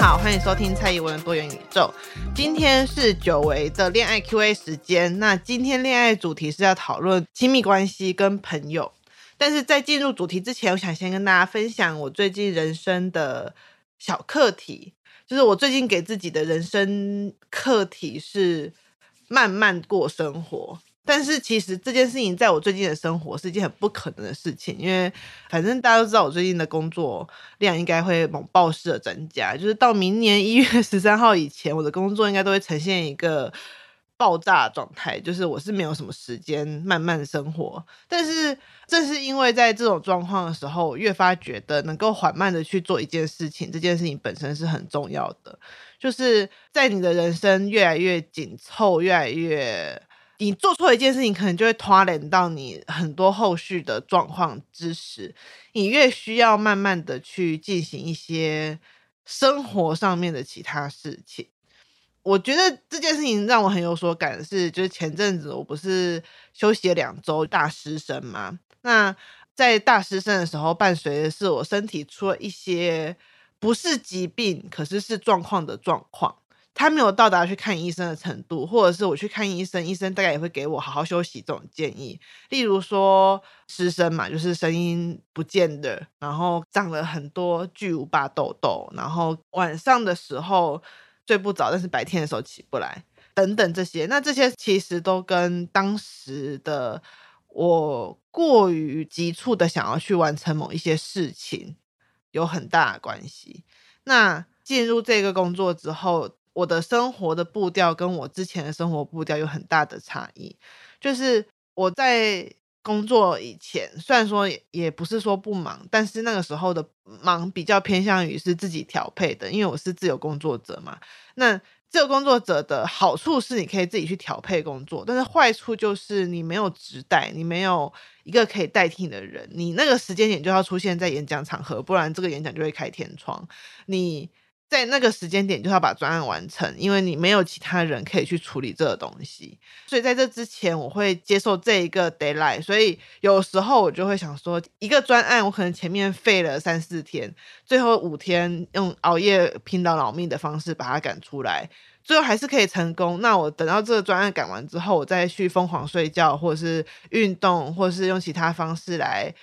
好，欢迎收听蔡宜文的多元宇宙。今天是久违的恋爱 Q&A 时间。那今天恋爱主题是要讨论亲密关系跟朋友。但是在进入主题之前，我想先跟大家分享我最近人生的小课题，就是我最近给自己的人生课题是慢慢过生活。但是其实这件事情在我最近的生活是一件很不可能的事情，因为反正大家都知道我最近的工作量应该会猛爆式的增加，就是到明年一月 十三号以前，我的工作应该都会呈现一个爆炸状态，就是我是没有什么时间慢慢生活。但是正是因为在这种状况的时候，越发觉得能够缓慢的去做一件事情，这件事情本身是很重要的，就是在你的人生越来越紧凑，越来越。你做错一件事情，可能就会拖累到你很多后续的状况之时，你越需要慢慢的去进行一些生活上面的其他事情。我觉得这件事情让我很有所感的是，就是前阵子我不是休息了两周大失声嘛？那在大失声的时候，伴随的是我身体出了一些不是疾病，可是是状况的状况。他没有到达去看医生的程度，或者是我去看医生，医生大概也会给我好好休息这种建议。例如说失声嘛，就是声音不见的，然后长了很多巨无霸痘痘，然后晚上的时候睡不着，但是白天的时候起不来，等等这些。那这些其实都跟当时的我过于急促的想要去完成某一些事情有很大的关系。那进入这个工作之后，我的生活的步调跟我之前的生活步调有很大的差异，就是我在工作以前，虽然说也不是说不忙，但是那个时候的忙比较偏向于是自己调配的，因为我是自由工作者嘛。那自由工作者的好处是你可以自己去调配工作，但是坏处就是你没有直代，你没有一个可以代替你的人，你那个时间点就要出现在演讲场合，不然这个演讲就会开天窗。你。在那个时间点就要把专案完成，因为你没有其他人可以去处理这个东西，所以在这之前我会接受这一个 deadline，所以有时候我就会想说，一个专案我可能前面废了三四天，最后五天用熬夜拼到老命的方式把它赶出来，最后还是可以成功。那我等到这个专案赶完之后，我再去疯狂睡觉，或者是运动，或者是用其他方式来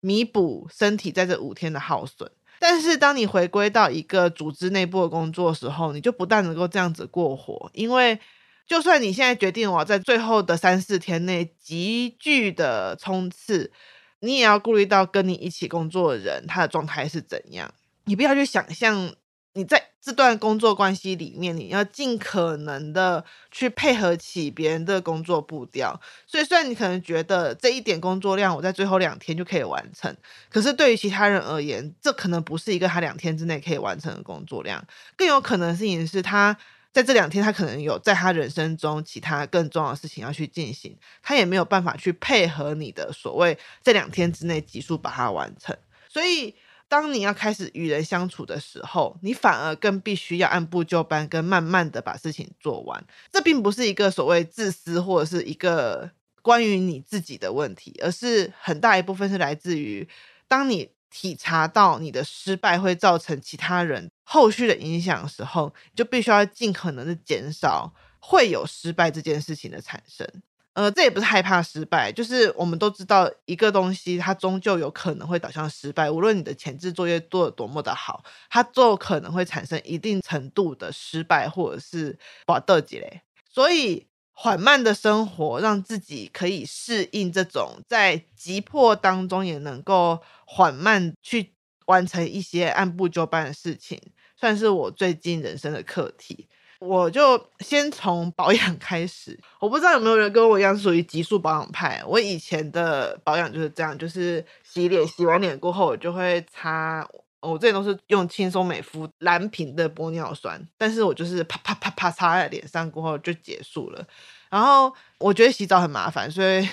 弥补身体在这五天的耗损。但是，当你回归到一个组织内部的工作时候，你就不但能够这样子过活，因为就算你现在决定我要在最后的三四天内急剧的冲刺，你也要顾虑到跟你一起工作的人他的状态是怎样。你不要去想象。你在这段工作关系里面，你要尽可能的去配合起别人的工作步调。所以，虽然你可能觉得这一点工作量我在最后两天就可以完成，可是对于其他人而言，这可能不是一个他两天之内可以完成的工作量。更有可能的事情是他在这两天，他可能有在他人生中其他更重要的事情要去进行，他也没有办法去配合你的所谓这两天之内急速把它完成。所以。当你要开始与人相处的时候，你反而更必须要按部就班，跟慢慢的把事情做完。这并不是一个所谓自私或者是一个关于你自己的问题，而是很大一部分是来自于，当你体察到你的失败会造成其他人后续的影响的时候，就必须要尽可能的减少会有失败这件事情的产生。呃，这也不是害怕失败，就是我们都知道一个东西它终究有可能会导向失败。无论你的前置作业做得多么的好，它都可能会产生一定程度的失败，或者是不得几嘞。所以缓慢的生活，让自己可以适应这种在急迫当中也能够缓慢去完成一些按部就班的事情，算是我最近人生的课题。我就先从保养开始，我不知道有没有人跟我一样属于急速保养派。我以前的保养就是这样，就是洗脸，洗完脸过后我就会擦，我这里都是用轻松美肤蓝瓶的玻尿酸，但是我就是啪啪啪啪擦在脸上过后就结束了。然后我觉得洗澡很麻烦，所以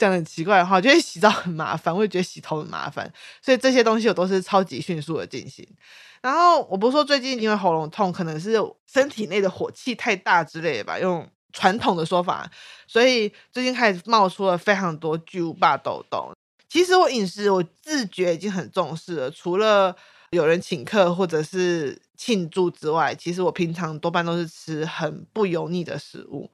讲很奇怪的话，我觉得洗澡很麻烦，我也觉得洗头很麻烦，所以这些东西我都是超级迅速的进行。然后我不是说最近因为喉咙痛，可能是身体内的火气太大之类的吧，用传统的说法，所以最近开始冒出了非常多巨无霸痘痘。其实我饮食我自觉已经很重视了，除了有人请客或者是庆祝之外，其实我平常多半都是吃很不油腻的食物，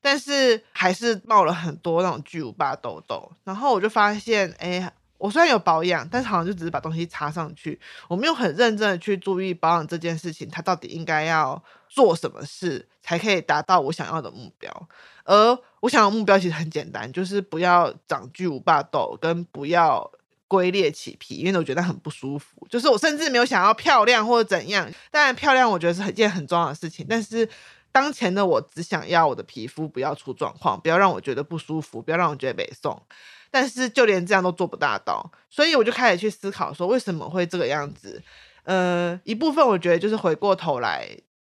但是还是冒了很多那种巨无霸痘痘。然后我就发现，哎。我虽然有保养，但是好像就只是把东西擦上去，我没有很认真的去注意保养这件事情，它到底应该要做什么事才可以达到我想要的目标。而我想要的目标其实很简单，就是不要长巨无霸痘，跟不要龟裂起皮，因为我觉得很不舒服。就是我甚至没有想要漂亮或者怎样，当然漂亮我觉得是一件很重要的事情，但是当前的我只想要我的皮肤不要出状况，不要让我觉得不舒服，不要让我觉得美送。但是就连这样都做不大到，所以我就开始去思考说为什么会这个样子。呃，一部分我觉得就是回过头来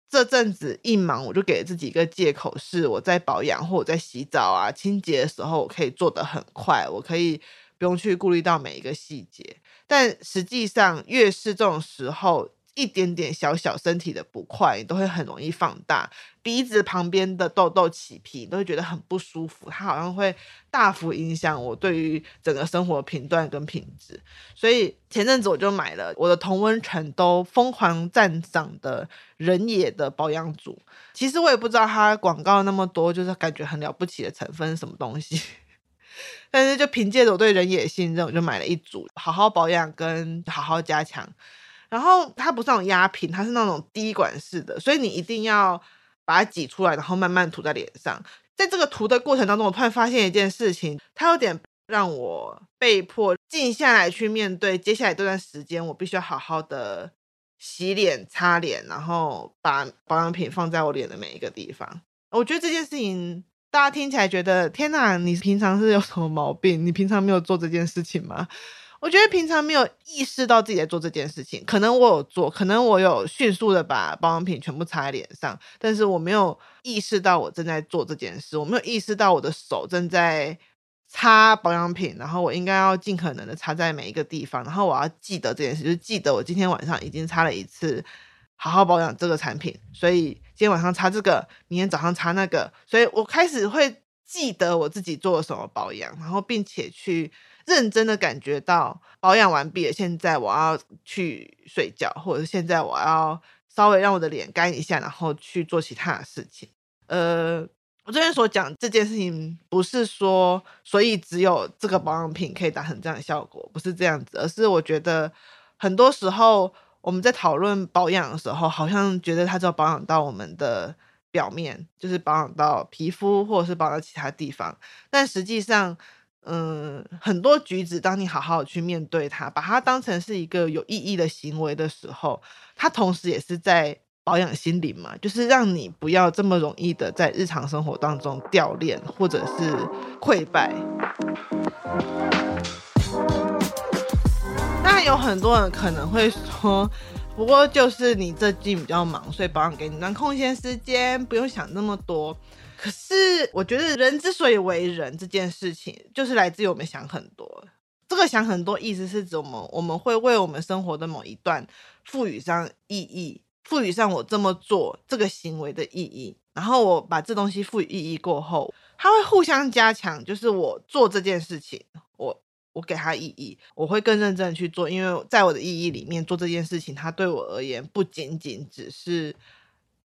这阵子一忙，我就给自己一个借口，是我在保养或者在洗澡啊、清洁的时候，我可以做得很快，我可以不用去顾虑到每一个细节。但实际上，越是这种时候，一点点小小身体的不快，你都会很容易放大。鼻子旁边的痘痘起皮，都会觉得很不舒服。它好像会大幅影响我对于整个生活频段跟品质。所以前阵子我就买了我的同温层都疯狂赞赏的人野的保养组。其实我也不知道它广告那么多，就是感觉很了不起的成分是什么东西。但是就凭借着我对人野的信任，我就买了一组，好好保养跟好好加强。然后它不是那种压瓶，它是那种滴管式的，所以你一定要把它挤出来，然后慢慢涂在脸上。在这个涂的过程当中，我突然发现一件事情，它有点让我被迫静下来去面对接下来这段时间，我必须要好好的洗脸、擦脸，然后把保养品放在我脸的每一个地方。我觉得这件事情大家听起来觉得天哪，你平常是有什么毛病？你平常没有做这件事情吗？我觉得平常没有意识到自己在做这件事情，可能我有做，可能我有迅速的把保养品全部擦在脸上，但是我没有意识到我正在做这件事，我没有意识到我的手正在擦保养品，然后我应该要尽可能的擦在每一个地方，然后我要记得这件事，就是记得我今天晚上已经擦了一次，好好保养这个产品，所以今天晚上擦这个，明天早上擦那个，所以我开始会记得我自己做了什么保养，然后并且去。认真的感觉到保养完毕了，现在我要去睡觉，或者是现在我要稍微让我的脸干一下，然后去做其他的事情。呃，我这边所讲这件事情，不是说所以只有这个保养品可以达成这样的效果，不是这样子，而是我觉得很多时候我们在讨论保养的时候，好像觉得它只有保养到我们的表面，就是保养到皮肤或者是保养到其他地方，但实际上。嗯，很多举止，当你好好去面对它，把它当成是一个有意义的行为的时候，它同时也是在保养心灵嘛，就是让你不要这么容易的在日常生活当中掉链或者是溃败。那有很多人可能会说，不过就是你最近比较忙，所以保养给你，能空闲时间，不用想那么多。可是，我觉得人之所以为人这件事情，就是来自于我们想很多。这个想很多意思是指我们我们会为我们生活的某一段赋予上意义，赋予上我这么做这个行为的意义。然后我把这东西赋予意义过后，它会互相加强。就是我做这件事情，我我给它意义，我会更认真的去做，因为在我的意义里面做这件事情，它对我而言不仅仅只是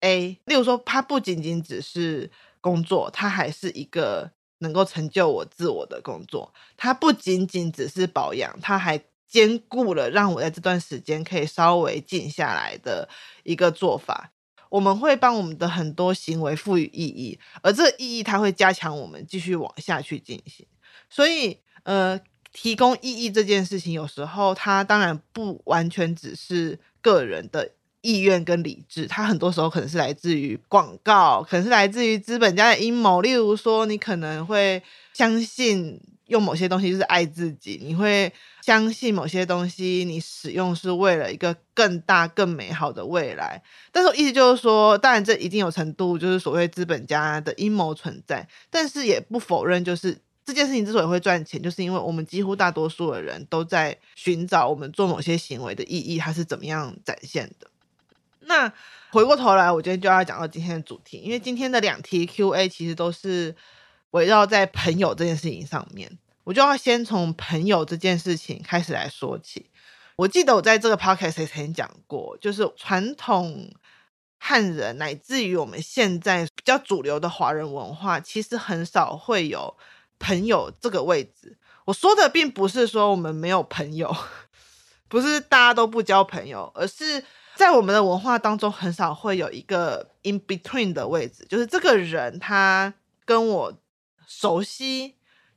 A。例如说，它不仅仅只是。工作，它还是一个能够成就我自我的工作。它不仅仅只是保养，它还兼顾了让我在这段时间可以稍微静下来的一个做法。我们会帮我们的很多行为赋予意义，而这个意义它会加强我们继续往下去进行。所以，呃，提供意义这件事情，有时候它当然不完全只是个人的意愿跟理智，它很多时候可能是来自于广告，可能是来自于资本家的阴谋。例如说，你可能会相信。用某些东西就是爱自己，你会相信某些东西，你使用是为了一个更大、更美好的未来。但是我意思就是说，当然这一定有程度，就是所谓资本家的阴谋存在，但是也不否认，就是这件事情之所以会赚钱，就是因为我们几乎大多数的人都在寻找我们做某些行为的意义，它是怎么样展现的。那回过头来，我今天就要讲到今天的主题，因为今天的两题 Q&A 其实都是围绕在朋友这件事情上面。我就要先从朋友这件事情开始来说起。我记得我在这个 podcast 也曾经讲过，就是传统汉人乃至于我们现在比较主流的华人文化，其实很少会有朋友这个位置。我说的并不是说我们没有朋友，不是大家都不交朋友，而是在我们的文化当中很少会有一个 in between 的位置，就是这个人他跟我熟悉。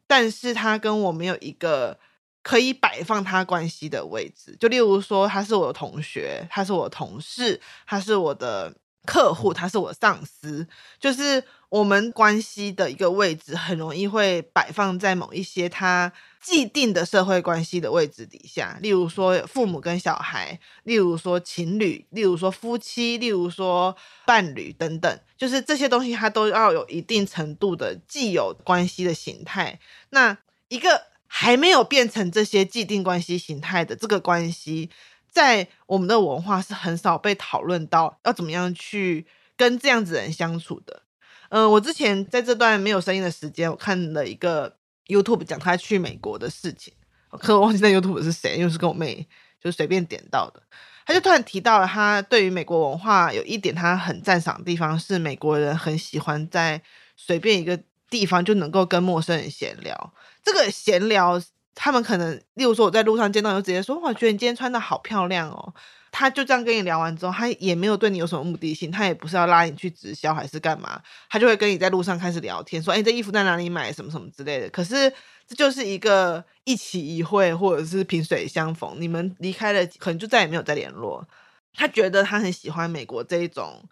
但是他跟我没有一个可以摆放他关系的位置，就例如说，他是我的同学，他是我的同事，他是我的客户，他是我的上司，就是我们关系的一个位置，很容易会摆放在某一些他。既定的社会关系的位置底下，例如说父母跟小孩，例如说情侣，例如说夫妻，例如说伴侣等等，就是这些东西它都要有一定程度的既有关系的形态。那一个还没有变成这些既定关系形态的这个关系，在我们的文化是很少被讨论到要怎么样去跟这样子人相处的。嗯、呃，我之前在这段没有声音的时间，我看了一个。YouTube 讲他去美国的事情，可我忘记那 YouTube 是谁，因为是跟我妹就随便点到的。他就突然提到了他对于美国文化有一点他很赞赏的地方，是美国人很喜欢在随便一个地方就能够跟陌生人闲聊。这个闲聊，他们可能例如说我在路上见到，就直接说：“我觉得你今天穿得好漂亮哦。”他就这样跟你聊完之后，他也没有对你有什么目的性，他也不是要拉你去直销还是干嘛，他就会跟你在路上开始聊天，说：“哎，这衣服在哪里买？什么什么之类的。”可是这就是一个一起一会，或者是萍水相逢，你们离开了，可能就再也没有再联络。他觉得他很喜欢美国这一种，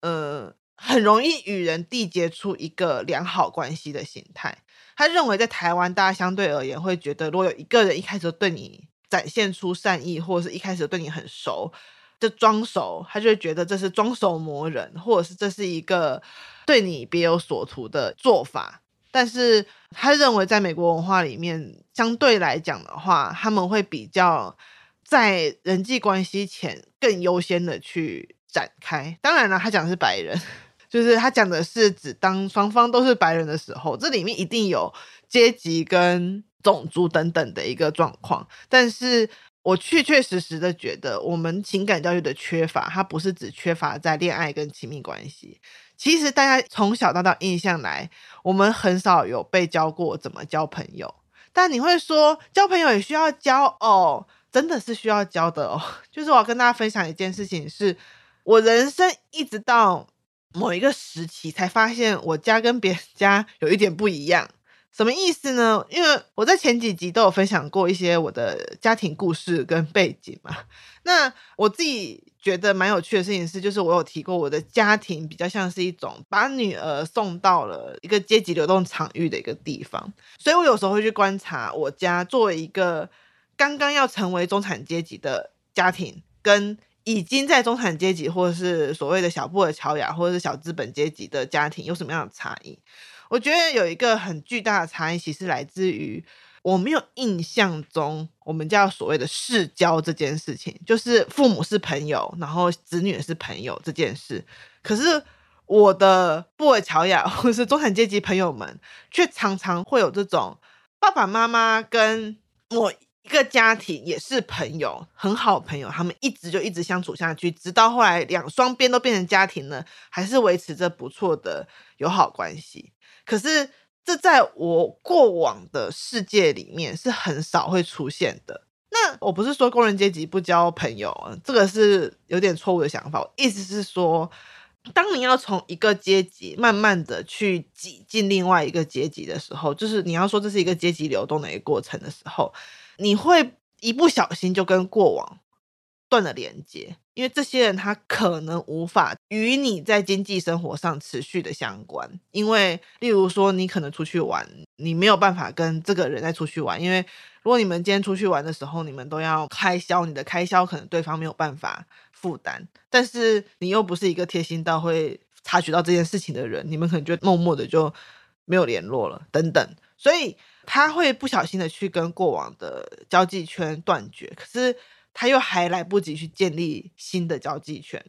呃，很容易与人缔结出一个良好关系的形态。他认为在台湾，大家相对而言会觉得，如果有一个人一开始就对你。展现出善意，或者是一开始对你很熟，就装熟，他就会觉得这是装熟磨人，或者是这是一个对你别有所图的做法。但是他认为，在美国文化里面，相对来讲的话，他们会比较在人际关系前更优先的去展开。当然了，他讲的是白人，就是他讲的是指当双方都是白人的时候，这里面一定有阶级跟。种族等等的一个状况，但是我确确实实的觉得，我们情感教育的缺乏，它不是只缺乏在恋爱跟亲密关系。其实大家从小到大印象来，我们很少有被教过怎么交朋友。但你会说，交朋友也需要交哦，真的是需要交的哦。就是我要跟大家分享一件事情是，是我人生一直到某一个时期才发现，我家跟别人家有一点不一样。什么意思呢？因为我在前几集都有分享过一些我的家庭故事跟背景嘛。那我自己觉得蛮有趣的事情是，就是我有提过我的家庭比较像是一种把女儿送到了一个阶级流动场域的一个地方，所以我有时候会去观察我家作为一个刚刚要成为中产阶级的家庭，跟已经在中产阶级或者是所谓的小布尔乔亚或者是小资本阶级的家庭有什么样的差异。我觉得有一个很巨大的差异，其实来自于我没有印象中我们叫所谓的世交这件事情，就是父母是朋友，然后子女也是朋友这件事。可是我的布尔乔亚或是中产阶级朋友们，却常常会有这种爸爸妈妈跟某一个家庭也是朋友，很好朋友，他们一直就一直相处下去，直到后来两双边都变成家庭了，还是维持着不错的友好关系。可是这在我过往的世界里面是很少会出现的。那我不是说工人阶级不交朋友，这个是有点错误的想法。意思是说，当你要从一个阶级慢慢的去挤进另外一个阶级的时候，就是你要说这是一个阶级流动的一个过程的时候，你会一不小心就跟过往断了连接，因为这些人他可能无法与你在经济生活上持续的相关。因为例如说，你可能出去玩，你没有办法跟这个人再出去玩，因为如果你们今天出去玩的时候，你们都要开销，你的开销可能对方没有办法负担，但是你又不是一个贴心到会察觉到这件事情的人，你们可能就默默的就没有联络了，等等。所以他会不小心的去跟过往的交际圈断绝，可是。他又还来不及去建立新的交际圈，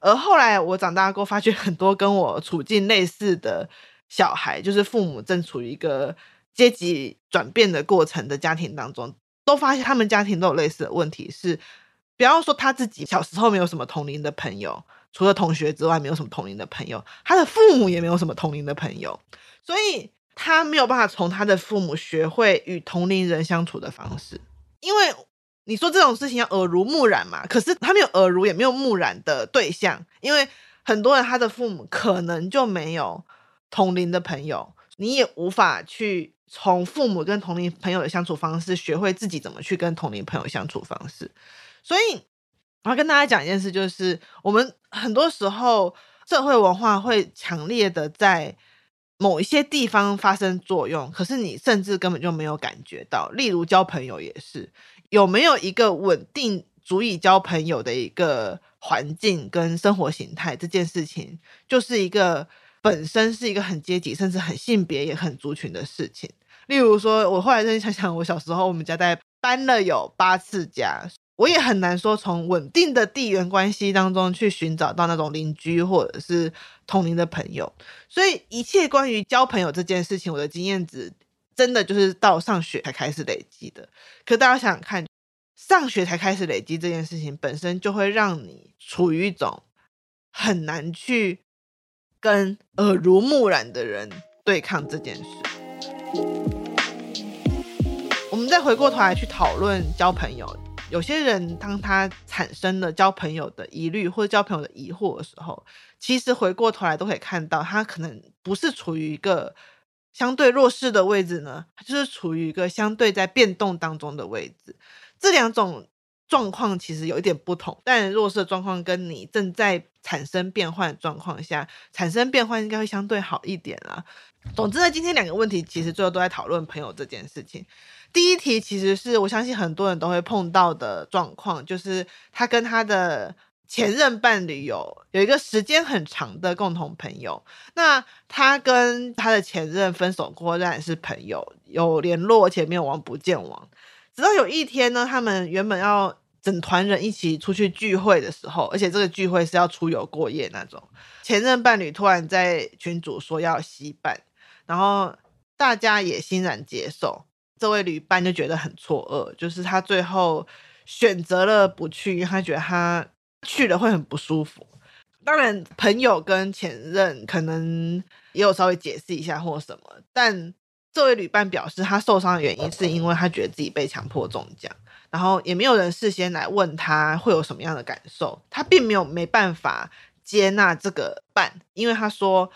而后来我长大过后，发觉很多跟我处境类似的小孩，就是父母正处于一个阶级转变的过程的家庭当中，都发现他们家庭都有类似的问题是，是比方说他自己小时候没有什么同龄的朋友，除了同学之外，没有什么同龄的朋友，他的父母也没有什么同龄的朋友，所以他没有办法从他的父母学会与同龄人相处的方式，因为。你说这种事情要耳濡目染嘛？可是他没有耳濡，也没有目染的对象，因为很多人他的父母可能就没有同龄的朋友，你也无法去从父母跟同龄朋友的相处方式学会自己怎么去跟同龄朋友相处方式。所以我要跟大家讲一件事，就是我们很多时候社会文化会强烈的在某一些地方发生作用，可是你甚至根本就没有感觉到。例如交朋友也是。有没有一个稳定足以交朋友的一个环境跟生活形态？这件事情就是一个本身是一个很阶级，甚至很性别也很族群的事情。例如说，我后来再想想，我小时候我们家在搬了有八次家，我也很难说从稳定的地缘关系当中去寻找到那种邻居或者是同龄的朋友。所以，一切关于交朋友这件事情，我的经验值。真的就是到上学才开始累积的，可大家想想看，上学才开始累积这件事情本身就会让你处于一种很难去跟耳濡目染的人对抗这件事。我们再回过头来去讨论交朋友，有些人当他产生了交朋友的疑虑或者交朋友的疑惑的时候，其实回过头来都可以看到，他可能不是处于一个。相对弱势的位置呢，它就是处于一个相对在变动当中的位置。这两种状况其实有一点不同，但弱势的状况跟你正在产生变换的状况下，产生变换应该会相对好一点啊。总之呢，今天两个问题其实最后都在讨论朋友这件事情。第一题其实是我相信很多人都会碰到的状况，就是他跟他的。前任伴侣有有一个时间很长的共同朋友，那他跟他的前任分手过，仍然是朋友，有联络，而且没有王不见王。直到有一天呢，他们原本要整团人一起出去聚会的时候，而且这个聚会是要出游过夜那种，前任伴侣突然在群主说要携伴，然后大家也欣然接受，这位旅伴就觉得很错愕，就是他最后选择了不去，因为他觉得他。去了会很不舒服。当然，朋友跟前任可能也有稍微解释一下或什么，但这位旅伴表示，他受伤的原因是因为他觉得自己被强迫中奖，然后也没有人事先来问他会有什么样的感受，他并没有没办法接纳这个伴，因为他说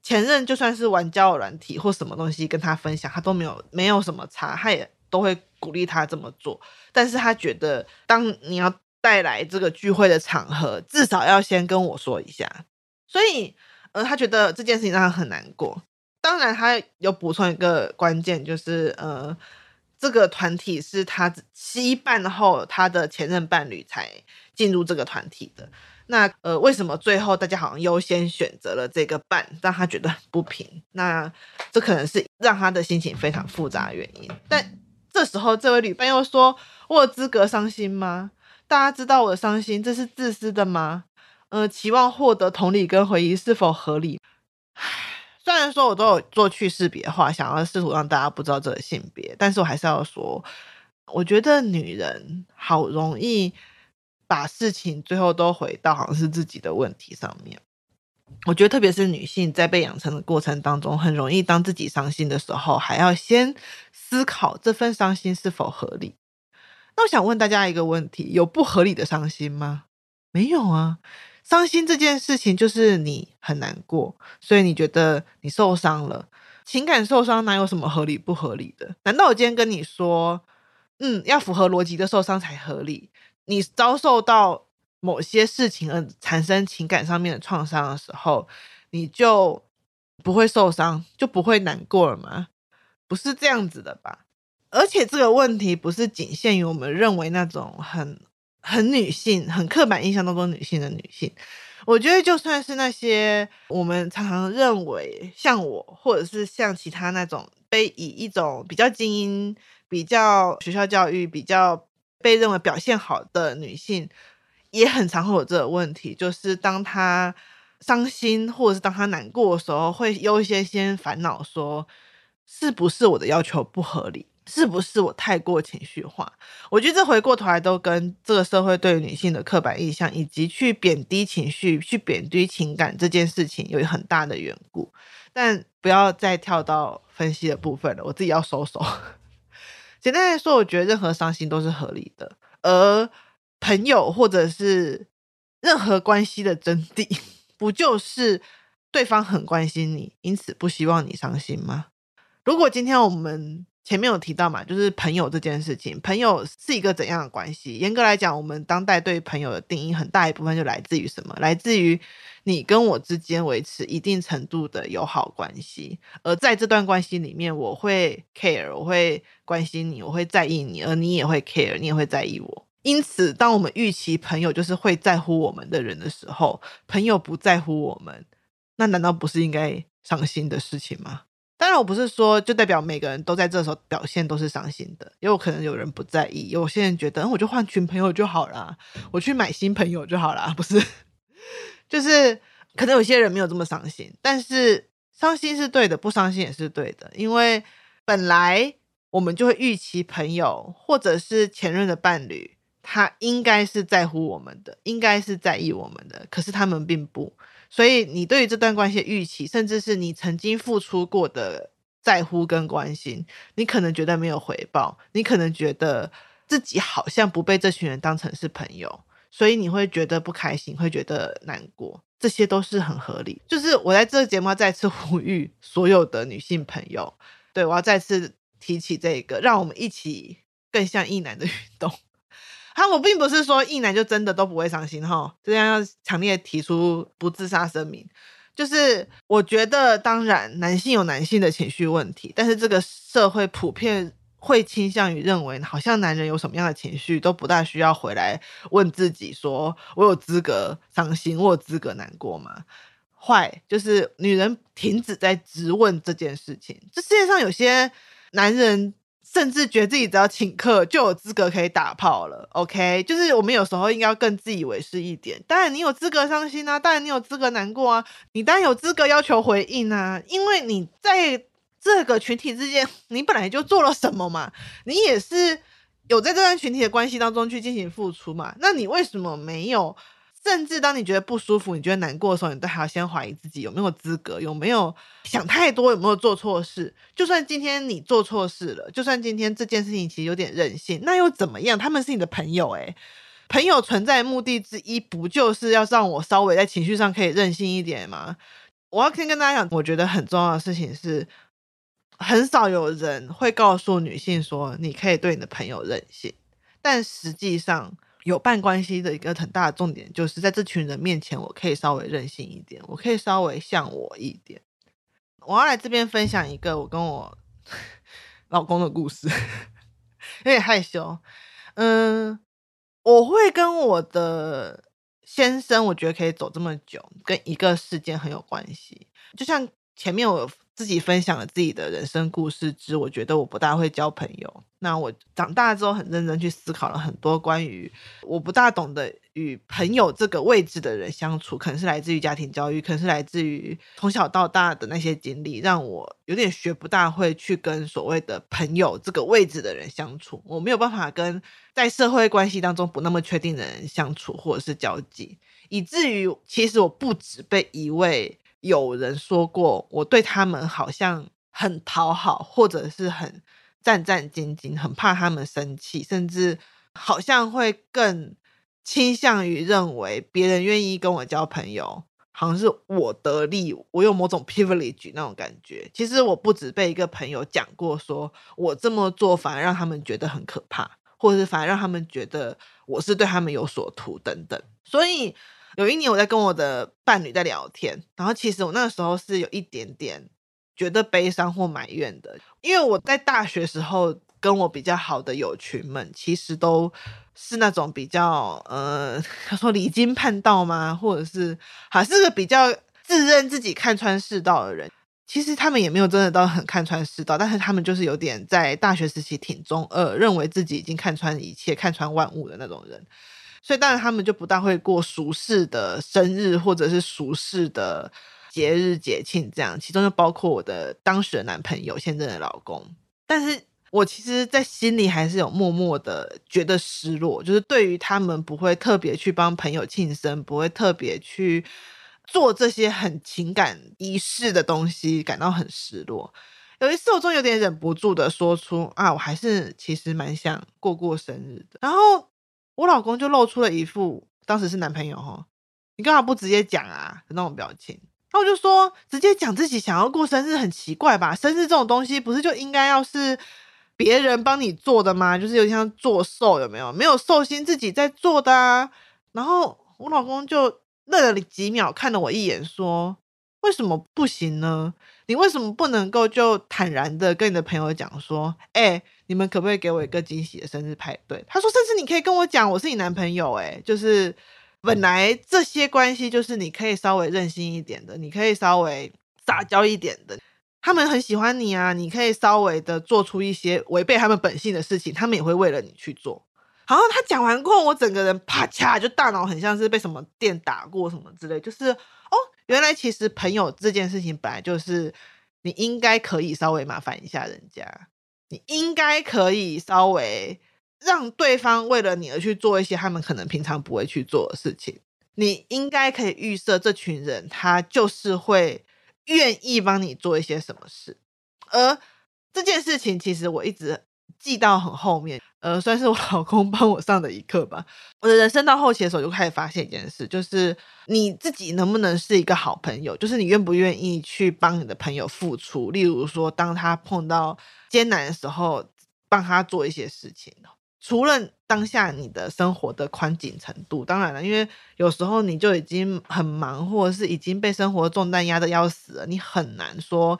前任就算是玩交友软体或什么东西跟他分享，他都没有没有什么差，他也都会鼓励他这么做，但是他觉得当你要。带来这个聚会的场合，至少要先跟我说一下。所以，呃，他觉得这件事情让他很难过。当然，他有补充一个关键，就是呃，这个团体是他七伴后，他的前任伴侣才进入这个团体的。那呃，为什么最后大家好像优先选择了这个伴，让他觉得很不平？那这可能是让他的心情非常复杂的原因。但这时候，这位旅伴又说：“我有资格伤心吗？”大家知道我的伤心，这是自私的吗？呃，期望获得同理跟回忆是否合理？唉，虽然说我都有做去识别化，想要试图让大家不知道这个性别，但是我还是要说，我觉得女人好容易把事情最后都回到好像是自己的问题上面。我觉得，特别是女性在被养成的过程当中，很容易当自己伤心的时候，还要先思考这份伤心是否合理。那我想问大家一个问题：有不合理的伤心吗？没有啊。伤心这件事情就是你很难过，所以你觉得你受伤了。情感受伤哪有什么合理不合理的？难道我今天跟你说，嗯，要符合逻辑的受伤才合理？你遭受到。某些事情而产生情感上面的创伤的时候，你就不会受伤，就不会难过了吗？不是这样子的吧？而且这个问题不是仅限于我们认为那种很很女性、很刻板印象当中女性的女性。我觉得就算是那些我们常常认为像我，或者是像其他那种被以一种比较精英、比较学校教育、比较被认为表现好的女性。也很常会有这个问题，就是当她伤心或者是当她难过的时候，会优先先烦恼说，是不是我的要求不合理，是不是我太过情绪化？我觉得这回过头来都跟这个社会对女性的刻板印象，以及去贬低情绪、去贬低情感这件事情有很大的缘故。但不要再跳到分析的部分了，我自己要收手。简单来说，我觉得任何伤心都是合理的，而。朋友或者是任何关系的真谛，不就是对方很关心你，因此不希望你伤心吗？如果今天我们前面有提到嘛，就是朋友这件事情，朋友是一个怎样的关系？严格来讲，我们当代对朋友的定义很大一部分就来自于什么？来自于你跟我之间维持一定程度的友好关系，而在这段关系里面，我会 care，我会关心你，我会在意你，而你也会 care，你也会在意我。因此，当我们预期朋友就是会在乎我们的人的时候，朋友不在乎我们，那难道不是应该伤心的事情吗？当然，我不是说就代表每个人都在这时候表现都是伤心的，也有可能有人不在意，有些人觉得，嗯，我就换群朋友就好了，我去买新朋友就好了，不是？就是可能有些人没有这么伤心，但是伤心是对的，不伤心也是对的，因为本来我们就会预期朋友或者是前任的伴侣。他应该是在乎我们的，应该是在意我们的，可是他们并不。所以，你对于这段关系的预期，甚至是你曾经付出过的在乎跟关心，你可能觉得没有回报，你可能觉得自己好像不被这群人当成是朋友，所以你会觉得不开心，会觉得难过，这些都是很合理。就是我在这个节目要再次 呼吁所有的女性朋友，对，我要再次提起这个，让我们一起更像异男的运动。好，我并不是说异男就真的都不会伤心哈，这样要强烈提出不自杀声明。就是我觉得，当然男性有男性的情绪问题，但是这个社会普遍会倾向于认为，好像男人有什么样的情绪都不大需要回来问自己，说我有资格伤心，我有资格难过吗？坏，就是女人停止在质问这件事情。这世界上有些男人。甚至觉得自己只要请客就有资格可以打炮了，OK？就是我们有时候应该要更自以为是一点。当然，你有资格伤心啊，当然你有资格难过啊，你当然有资格要求回应啊，因为你在这个群体之间，你本来就做了什么嘛，你也是有在这段群体的关系当中去进行付出嘛，那你为什么没有？甚至当你觉得不舒服、你觉得难过的时候，你都还要先怀疑自己有没有资格，有没有想太多，有没有做错事。就算今天你做错事了，就算今天这件事情其实有点任性，那又怎么样？他们是你的朋友，诶，朋友存在的目的之一，不就是要让我稍微在情绪上可以任性一点吗？我要先跟大家讲，我觉得很重要的事情是，很少有人会告诉女性说，你可以对你的朋友任性，但实际上。有伴关系的一个很大的重点，就是在这群人面前，我可以稍微任性一点，我可以稍微像我一点。我要来这边分享一个我跟我 老公的故事，有点害羞。嗯，我会跟我的先生，我觉得可以走这么久，跟一个事件很有关系。就像前面我自己分享了自己的人生故事之，我觉得我不大会交朋友。那我长大之后很认真去思考了很多关于我不大懂得与朋友这个位置的人相处，可能是来自于家庭教育，可能是来自于从小到大的那些经历，让我有点学不大会去跟所谓的朋友这个位置的人相处。我没有办法跟在社会关系当中不那么确定的人相处，或者是交际，以至于其实我不止被一位有人说过，我对他们好像很讨好，或者是很。战战兢兢，很怕他们生气，甚至好像会更倾向于认为别人愿意跟我交朋友，好像是我得利，我有某种 privilege 那种感觉。其实我不止被一个朋友讲过说，说我这么做反而让他们觉得很可怕，或者是反而让他们觉得我是对他们有所图等等。所以有一年我在跟我的伴侣在聊天，然后其实我那个时候是有一点点。觉得悲伤或埋怨的，因为我在大学时候跟我比较好的友群们，其实都是那种比较呃，他说离经叛道吗？或者是还是个比较自认自己看穿世道的人。其实他们也没有真的到很看穿世道，但是他们就是有点在大学时期挺中二，认为自己已经看穿一切、看穿万物的那种人。所以当然他们就不大会过俗世的生日，或者是俗世的。节日节庆这样，其中就包括我的当时的男朋友，现在的老公。但是我其实，在心里还是有默默的觉得失落，就是对于他们不会特别去帮朋友庆生，不会特别去做这些很情感仪式的东西，感到很失落。有一次，我终于有点忍不住的说出：“啊，我还是其实蛮想过过生日的。”然后我老公就露出了一副当时是男朋友哈，你干嘛不直接讲啊那种表情。然后我就说，直接讲自己想要过生日很奇怪吧？生日这种东西不是就应该要是别人帮你做的吗？就是有点像做寿，有没有？没有寿星自己在做的啊。然后我老公就愣了几秒，看了我一眼，说：“为什么不行呢？你为什么不能够就坦然的跟你的朋友讲说，哎，你们可不可以给我一个惊喜的生日派对？”他说：“甚至你可以跟我讲，我是你男朋友，哎，就是。”本来这些关系就是你可以稍微任性一点的，你可以稍微撒娇一点的，他们很喜欢你啊，你可以稍微的做出一些违背他们本性的事情，他们也会为了你去做。然后他讲完过后，我整个人啪嚓就大脑很像是被什么电打过什么之类，就是哦，原来其实朋友这件事情本来就是你应该可以稍微麻烦一下人家，你应该可以稍微。让对方为了你而去做一些他们可能平常不会去做的事情，你应该可以预设这群人他就是会愿意帮你做一些什么事，而这件事情其实我一直记到很后面，呃，算是我老公帮我上的一课吧。我的人生到后期的时候就开始发现一件事，就是你自己能不能是一个好朋友，就是你愿不愿意去帮你的朋友付出，例如说当他碰到艰难的时候，帮他做一些事情。除了当下你的生活的宽紧程度，当然了，因为有时候你就已经很忙，或者是已经被生活重担压得要死了，你很难说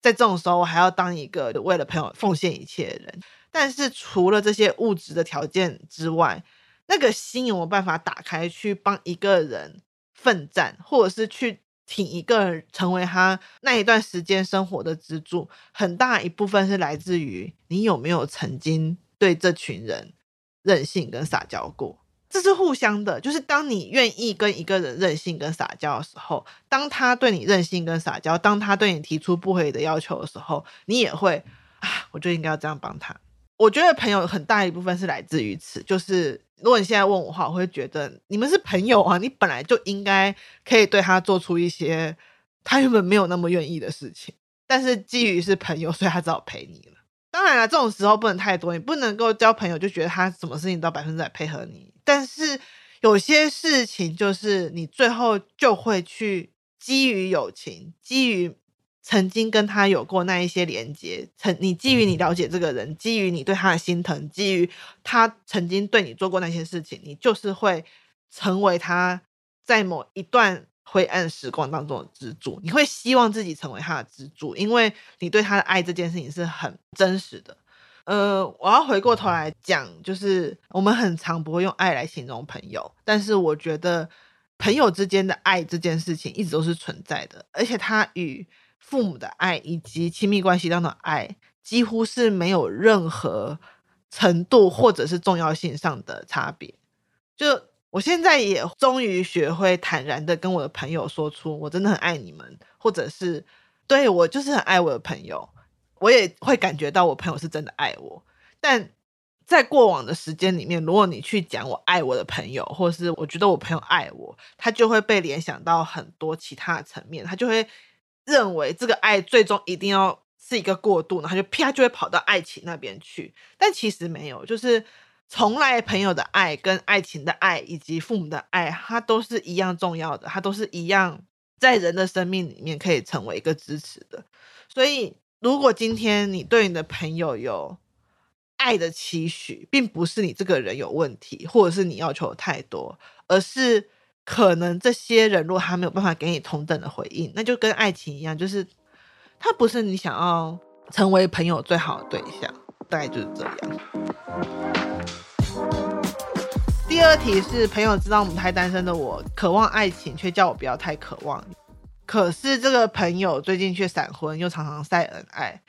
在这种时候我还要当一个为了朋友奉献一切的人。但是除了这些物质的条件之外，那个心有没有办法打开去帮一个人奋战，或者是去挺一个人成为他那一段时间生活的支柱，很大一部分是来自于你有没有曾经。对这群人任性跟撒娇过，这是互相的。就是当你愿意跟一个人任性跟撒娇的时候，当他对你任性跟撒娇，当他对你提出不合理的要求的时候，你也会啊，我就应该要这样帮他。我觉得朋友很大一部分是来自于此。就是如果你现在问我的话，我会觉得你们是朋友啊，你本来就应该可以对他做出一些他原本没有那么愿意的事情，但是基于是朋友，所以他只好陪你了。当然了，这种时候不能太多，你不能够交朋友就觉得他什么事情都百分之百配合你。但是有些事情就是你最后就会去基于友情，基于曾经跟他有过那一些连接，曾你基于你了解这个人，基于你对他的心疼，基于他曾经对你做过那些事情，你就是会成为他在某一段。灰暗时光当中的支柱，你会希望自己成为他的支柱，因为你对他的爱这件事情是很真实的。呃，我要回过头来讲，就是我们很常不会用爱来形容朋友，但是我觉得朋友之间的爱这件事情一直都是存在的，而且它与父母的爱以及亲密关系当中的爱，几乎是没有任何程度或者是重要性上的差别。就我现在也终于学会坦然的跟我的朋友说出，我真的很爱你们，或者是对，我就是很爱我的朋友，我也会感觉到我朋友是真的爱我。但在过往的时间里面，如果你去讲我爱我的朋友，或者是我觉得我朋友爱我，他就会被联想到很多其他的层面，他就会。认为这个爱最终一定要是一个过渡，然后就啪就会跑到爱情那边去。但其实没有，就是从来朋友的爱、跟爱情的爱以及父母的爱，它都是一样重要的，它都是一样在人的生命里面可以成为一个支持的。所以，如果今天你对你的朋友有爱的期许，并不是你这个人有问题，或者是你要求太多，而是。可能这些人如果他没有办法给你同等的回应，那就跟爱情一样，就是他不是你想要成为朋友最好的对象，大概就是这样。第二题是朋友知道母胎单身的我，渴望爱情，却叫我不要太渴望。可是这个朋友最近却闪婚，又常常晒恩爱，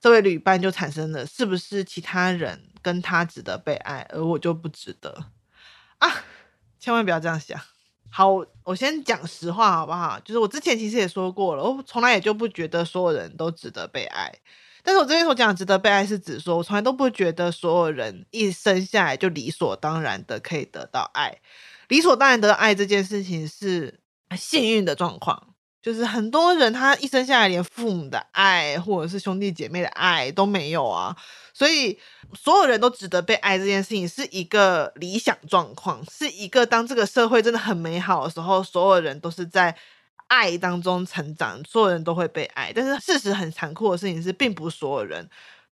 这位旅伴就产生了是不是其他人跟他值得被爱，而我就不值得啊？千万不要这样想。好，我先讲实话好不好？就是我之前其实也说过了，我从来也就不觉得所有人都值得被爱。但是我这边所讲值得被爱，是指说我从来都不觉得所有人一生下来就理所当然的可以得到爱。理所当然得到爱这件事情是幸运的状况。就是很多人他一生下来连父母的爱或者是兄弟姐妹的爱都没有啊，所以所有人都值得被爱这件事情是一个理想状况，是一个当这个社会真的很美好的时候，所有人都是在爱当中成长，所有人都会被爱。但是事实很残酷的事情是，并不是所有人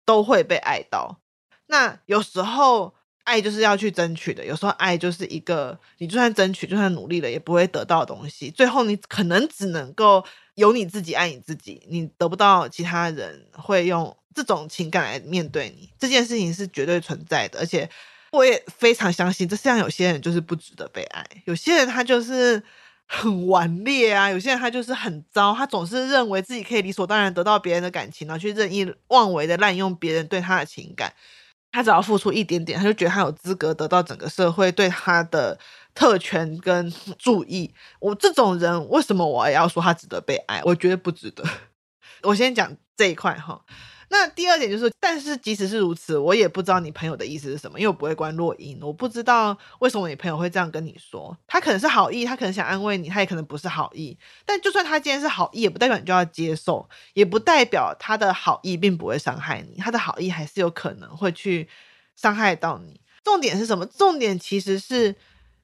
都会被爱到。那有时候。爱就是要去争取的，有时候爱就是一个你就算争取，就算努力了，也不会得到的东西。最后你可能只能够有你自己爱你自己，你得不到其他人会用这种情感来面对你。这件事情是绝对存在的，而且我也非常相信，这世上有些人就是不值得被爱，有些人他就是很顽劣啊，有些人他就是很糟，他总是认为自己可以理所当然得到别人的感情，然后去任意妄为的滥用别人对他的情感。他只要付出一点点，他就觉得他有资格得到整个社会对他的特权跟注意。我这种人，为什么我要说他值得被爱？我觉得不值得。我先讲这一块哈。那第二点就是，但是即使是如此，我也不知道你朋友的意思是什么，因为我不会关录音，我不知道为什么你朋友会这样跟你说。他可能是好意，他可能想安慰你，他也可能不是好意。但就算他今天是好意，也不代表你就要接受，也不代表他的好意并不会伤害你，他的好意还是有可能会去伤害到你。重点是什么？重点其实是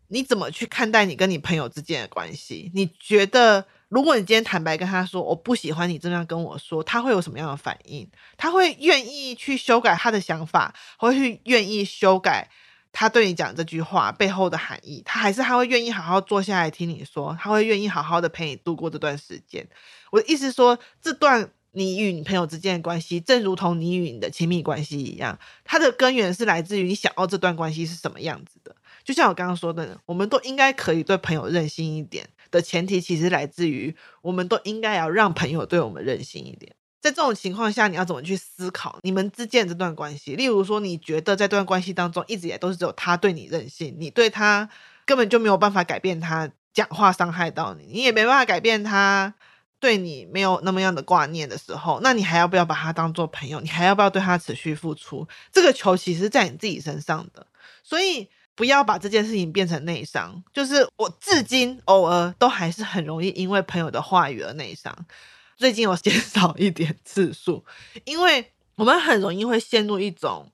你怎么去看待你跟你朋友之间的关系？你觉得？如果你今天坦白跟他说，我不喜欢你这样跟我说，他会有什么样的反应？他会愿意去修改他的想法，会去愿意修改他对你讲这句话背后的含义？他还是他会愿意好好坐下来听你说？他会愿意好好的陪你度过这段时间？我的意思说，这段你与你朋友之间的关系，正如同你与你的亲密关系一样，它的根源是来自于你想要这段关系是什么样子的。就像我刚刚说的，我们都应该可以对朋友任性一点。的前提其实来自于，我们都应该要让朋友对我们任性一点。在这种情况下，你要怎么去思考你们之间这段关系？例如说，你觉得在这段关系当中，一直以来都是只有他对你任性，你对他根本就没有办法改变他讲话伤害到你，你也没办法改变他对你没有那么样的挂念的时候，那你还要不要把他当做朋友？你还要不要对他持续付出？这个球其实在你自己身上的，所以。不要把这件事情变成内伤，就是我至今偶尔都还是很容易因为朋友的话语而内伤。最近我减 少一点次数，因为我们很容易会陷入一种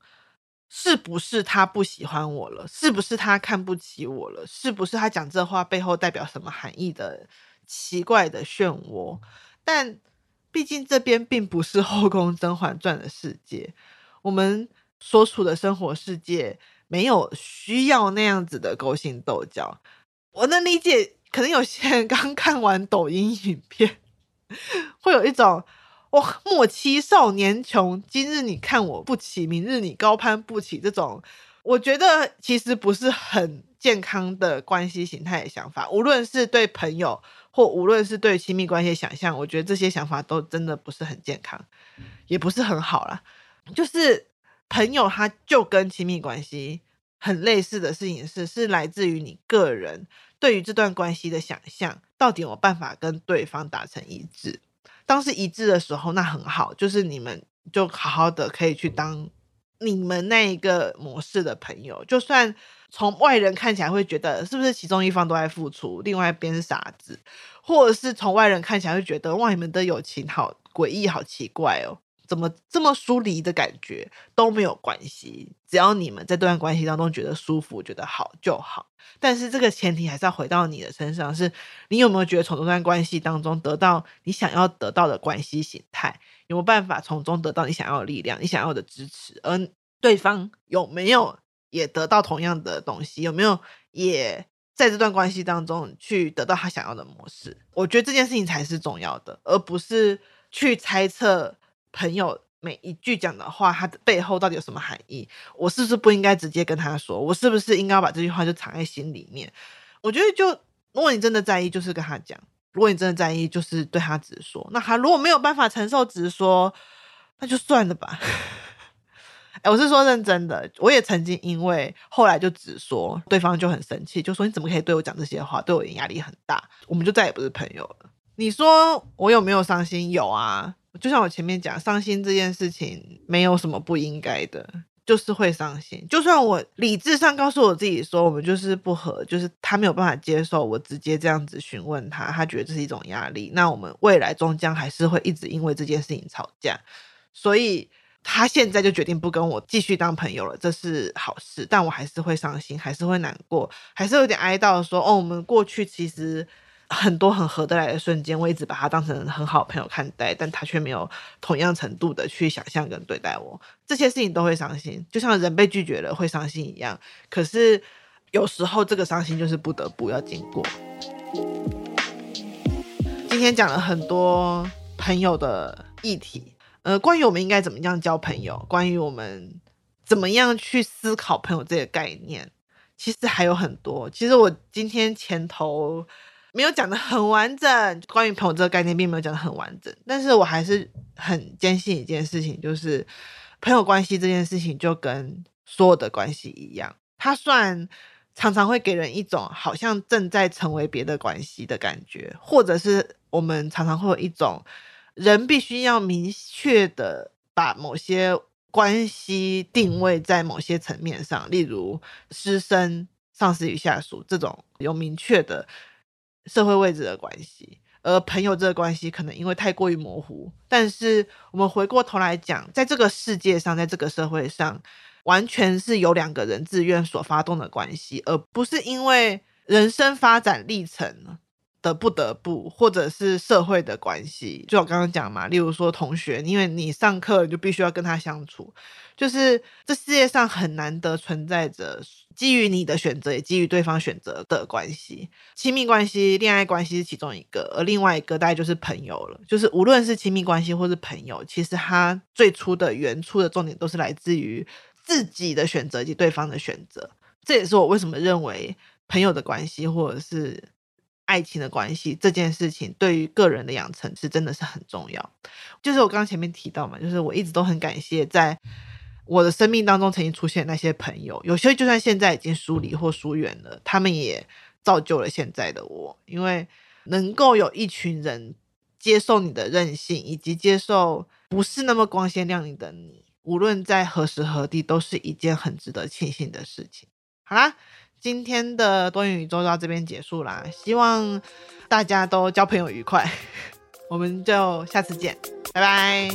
是不是他不喜欢我了，是不是他看不起我了，是不是他讲这话背后代表什么含义的奇怪的漩涡。但毕竟这边并不是后宫甄嬛传的世界，我们所处的生活世界。没有需要那样子的勾心斗角，我能理解。可能有些人 刚看完抖音影片，会有一种哇，莫欺少年穷，今日你看我不起，明日你高攀不起这种。我觉得其实不是很健康的关系形态的想法，无论是对朋友或无论是对亲密关系的想象，我觉得这些想法都真的不是很健康，也不是很好啦。就是朋友，他就跟亲密关系很类似的事情是，是来自于你个人对于这段关系的想象，到底有有办法跟对方达成一致。当是一致的时候，那很好，就是你们就好好的可以去当你们那一个模式的朋友。就算从外人看起来会觉得是不是其中一方都在付出，另外一边是傻子，或者是从外人看起来会觉得哇，你们的友情好诡异、好奇怪哦。怎么这么疏离的感觉都没有关系，只要你们在这段关系当中觉得舒服、觉得好就好。但是这个前提还是要回到你的身上，是你有没有觉得从这段关系当中得到你想要得到的关系形态？有没有办法从中得到你想要的力量、你想要的支持？而对方有没有也得到同样的东西？有没有也在这段关系当中去得到他想要的模式？我觉得这件事情才是重要的，而不是去猜测。朋友每一句讲的话，他的背后到底有什么含义？我是不是不应该直接跟他说？我是不是应该要把这句话就藏在心里面？我觉得，就如果你真的在意，就是跟他讲；如果你真的在意，就是对他直说。那他如果没有办法承受直说，那就算了吧。哎，我是说认真的，我也曾经因为后来就直说，对方就很生气，就说你怎么可以对我讲这些话？对我压力很大，我们就再也不是朋友了。你说我有没有伤心？有啊。就像我前面讲，伤心这件事情没有什么不应该的，就是会伤心。就算我理智上告诉我自己说，我们就是不合，就是他没有办法接受我直接这样子询问他，他觉得这是一种压力。那我们未来终将还是会一直因为这件事情吵架，所以他现在就决定不跟我继续当朋友了，这是好事。但我还是会伤心，还是会难过，还是有点哀悼，说哦，我们过去其实。很多很合得来的瞬间，我一直把他当成很好朋友看待，但他却没有同样程度的去想象跟对待我。这些事情都会伤心，就像人被拒绝了会伤心一样。可是有时候这个伤心就是不得不要经过。今天讲了很多朋友的议题，呃，关于我们应该怎么样交朋友，关于我们怎么样去思考朋友这个概念，其实还有很多。其实我今天前头。没有讲得很完整，关于朋友这个概念并没有讲得很完整，但是我还是很坚信一件事情，就是朋友关系这件事情就跟所有的关系一样，它算常常会给人一种好像正在成为别的关系的感觉，或者是我们常常会有一种人必须要明确的把某些关系定位在某些层面上，例如师生、上司与下属这种有明确的。社会位置的关系，而朋友这个关系可能因为太过于模糊。但是我们回过头来讲，在这个世界上，在这个社会上，完全是由两个人自愿所发动的关系，而不是因为人生发展历程的不得不，或者是社会的关系。就我刚刚讲嘛，例如说同学，因为你上课就必须要跟他相处，就是这世界上很难得存在着。基于你的选择，也基于对方选择的关系，亲密关系、恋爱关系是其中一个，而另外一个大概就是朋友了。就是无论是亲密关系或是朋友，其实它最初的原初的重点都是来自于自己的选择以及对方的选择。这也是我为什么认为朋友的关系或者是爱情的关系这件事情，对于个人的养成是真的是很重要。就是我刚刚前面提到嘛，就是我一直都很感谢在。我的生命当中曾经出现那些朋友，有些就算现在已经疏离或疏远了，他们也造就了现在的我。因为能够有一群人接受你的任性，以及接受不是那么光鲜亮丽的你，无论在何时何地，都是一件很值得庆幸的事情。好啦，今天的多元宇宙到这边结束啦，希望大家都交朋友愉快，我们就下次见，拜拜。